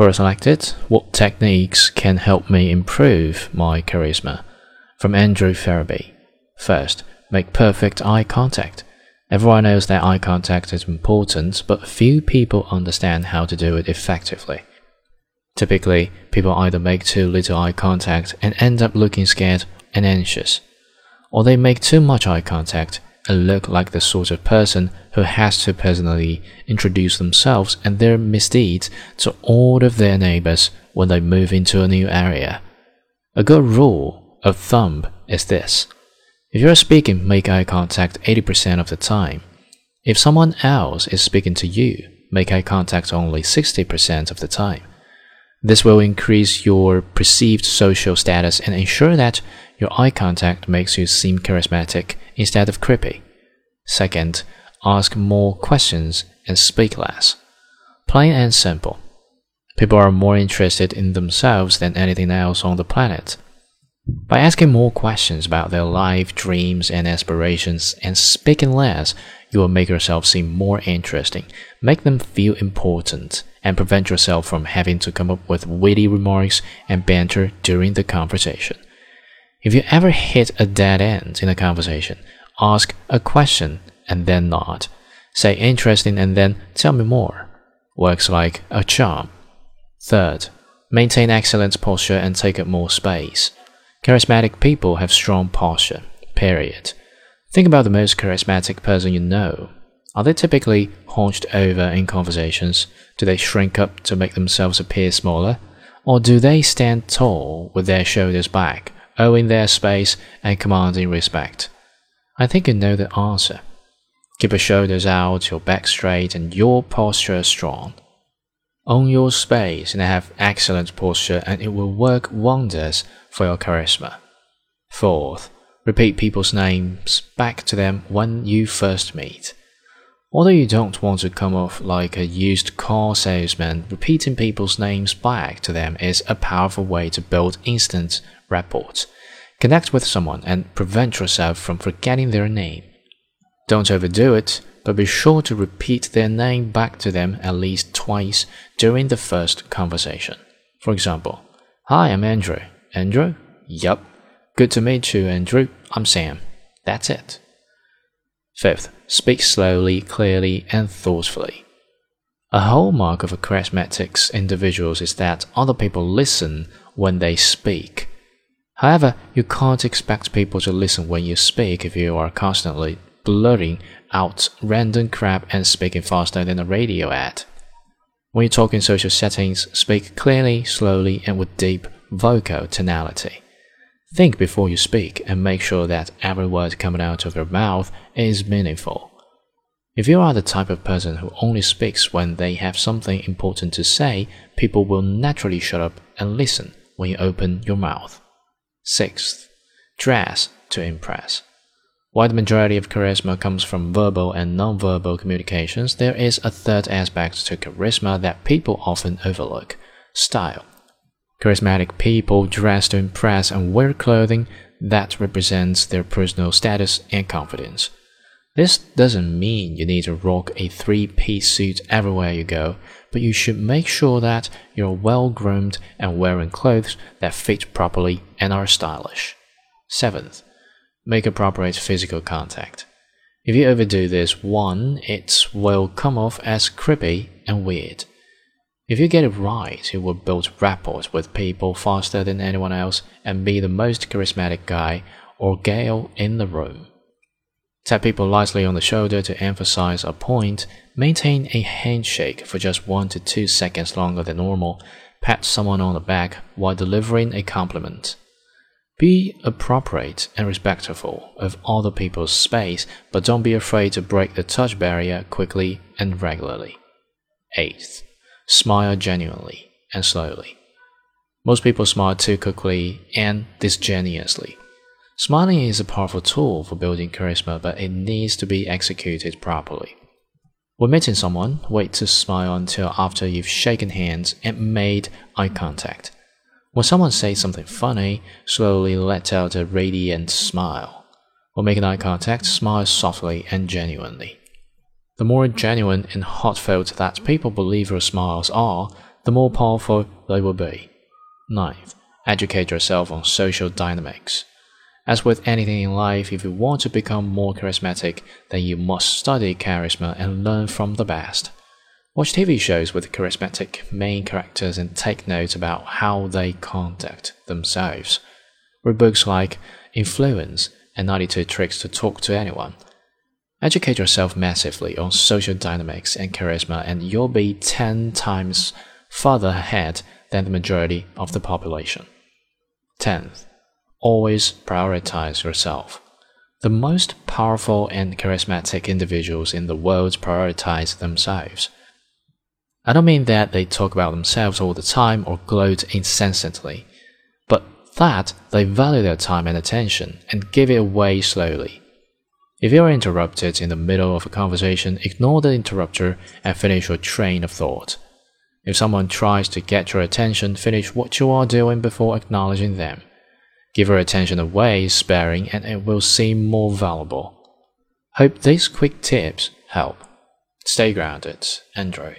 Quora selected What techniques can help me improve my charisma? From Andrew Ferebee. First, make perfect eye contact. Everyone knows that eye contact is important, but few people understand how to do it effectively. Typically, people either make too little eye contact and end up looking scared and anxious, or they make too much eye contact and look like the sort of person who has to personally introduce themselves and their misdeeds to all of their neighbors when they move into a new area. A good rule of thumb is this if you're speaking, make eye contact 80% of the time. If someone else is speaking to you, make eye contact only 60% of the time. This will increase your perceived social status and ensure that your eye contact makes you seem charismatic instead of creepy. Second, ask more questions and speak less. Plain and simple. People are more interested in themselves than anything else on the planet. By asking more questions about their life, dreams, and aspirations, and speaking less, you will make yourself seem more interesting, make them feel important, and prevent yourself from having to come up with witty remarks and banter during the conversation. If you ever hit a dead end in a conversation, ask a question and then nod. Say interesting and then tell me more. Works like a charm. Third, maintain excellent posture and take up more space. Charismatic people have strong posture, period. Think about the most charismatic person you know. Are they typically hunched over in conversations? Do they shrink up to make themselves appear smaller? Or do they stand tall with their shoulders back, owing their space and commanding respect? I think you know the answer. Keep your shoulders out, your back straight, and your posture strong. Own your space and have excellent posture, and it will work wonders for your charisma. Fourth, repeat people's names back to them when you first meet. Although you don't want to come off like a used car salesman, repeating people's names back to them is a powerful way to build instant rapport. Connect with someone and prevent yourself from forgetting their name. Don't overdo it, but be sure to repeat their name back to them at least twice during the first conversation. For example, Hi, I'm Andrew. Andrew? Yup. Good to meet you, Andrew. I'm Sam. That's it. Fifth, speak slowly, clearly, and thoughtfully. A hallmark of a charismatic individuals is that other people listen when they speak. However, you can't expect people to listen when you speak if you are constantly blurting out random crap and speaking faster than a radio ad. When you talk in social settings, speak clearly, slowly, and with deep vocal tonality. Think before you speak and make sure that every word coming out of your mouth is meaningful. If you are the type of person who only speaks when they have something important to say, people will naturally shut up and listen when you open your mouth. Sixth, dress to impress. While the majority of charisma comes from verbal and non-verbal communications, there is a third aspect to charisma that people often overlook style. Charismatic people dress to impress and wear clothing that represents their personal status and confidence. This doesn't mean you need to rock a three piece suit everywhere you go, but you should make sure that you're well groomed and wearing clothes that fit properly and are stylish. Seventh, make appropriate physical contact. If you overdo this, one, it will come off as creepy and weird. If you get it right, you will build rapport with people faster than anyone else and be the most charismatic guy or gal in the room. Tap people lightly on the shoulder to emphasize a point. Maintain a handshake for just 1 to 2 seconds longer than normal. Pat someone on the back while delivering a compliment. Be appropriate and respectful of other people's space, but don't be afraid to break the touch barrier quickly and regularly. Eighth, smile genuinely and slowly. Most people smile too quickly and disingenuously. Smiling is a powerful tool for building charisma, but it needs to be executed properly. When meeting someone, wait to smile until after you've shaken hands and made eye contact. When someone says something funny, slowly let out a radiant smile. When making eye contact, smile softly and genuinely. The more genuine and heartfelt that people believe your smiles are, the more powerful they will be. Ninth, educate yourself on social dynamics. As with anything in life, if you want to become more charismatic, then you must study charisma and learn from the best. Watch TV shows with charismatic main characters and take notes about how they conduct themselves. Read books like Influence and 92 Tricks to Talk to Anyone. Educate yourself massively on social dynamics and charisma, and you'll be 10 times further ahead than the majority of the population. 10th, always prioritize yourself. The most powerful and charismatic individuals in the world prioritize themselves. I don't mean that they talk about themselves all the time or gloat incessantly, but that they value their time and attention and give it away slowly. If you are interrupted in the middle of a conversation, ignore the interrupter and finish your train of thought. If someone tries to get your attention, finish what you are doing before acknowledging them. Give your attention away sparing and it will seem more valuable. Hope these quick tips help. Stay grounded. Andrew.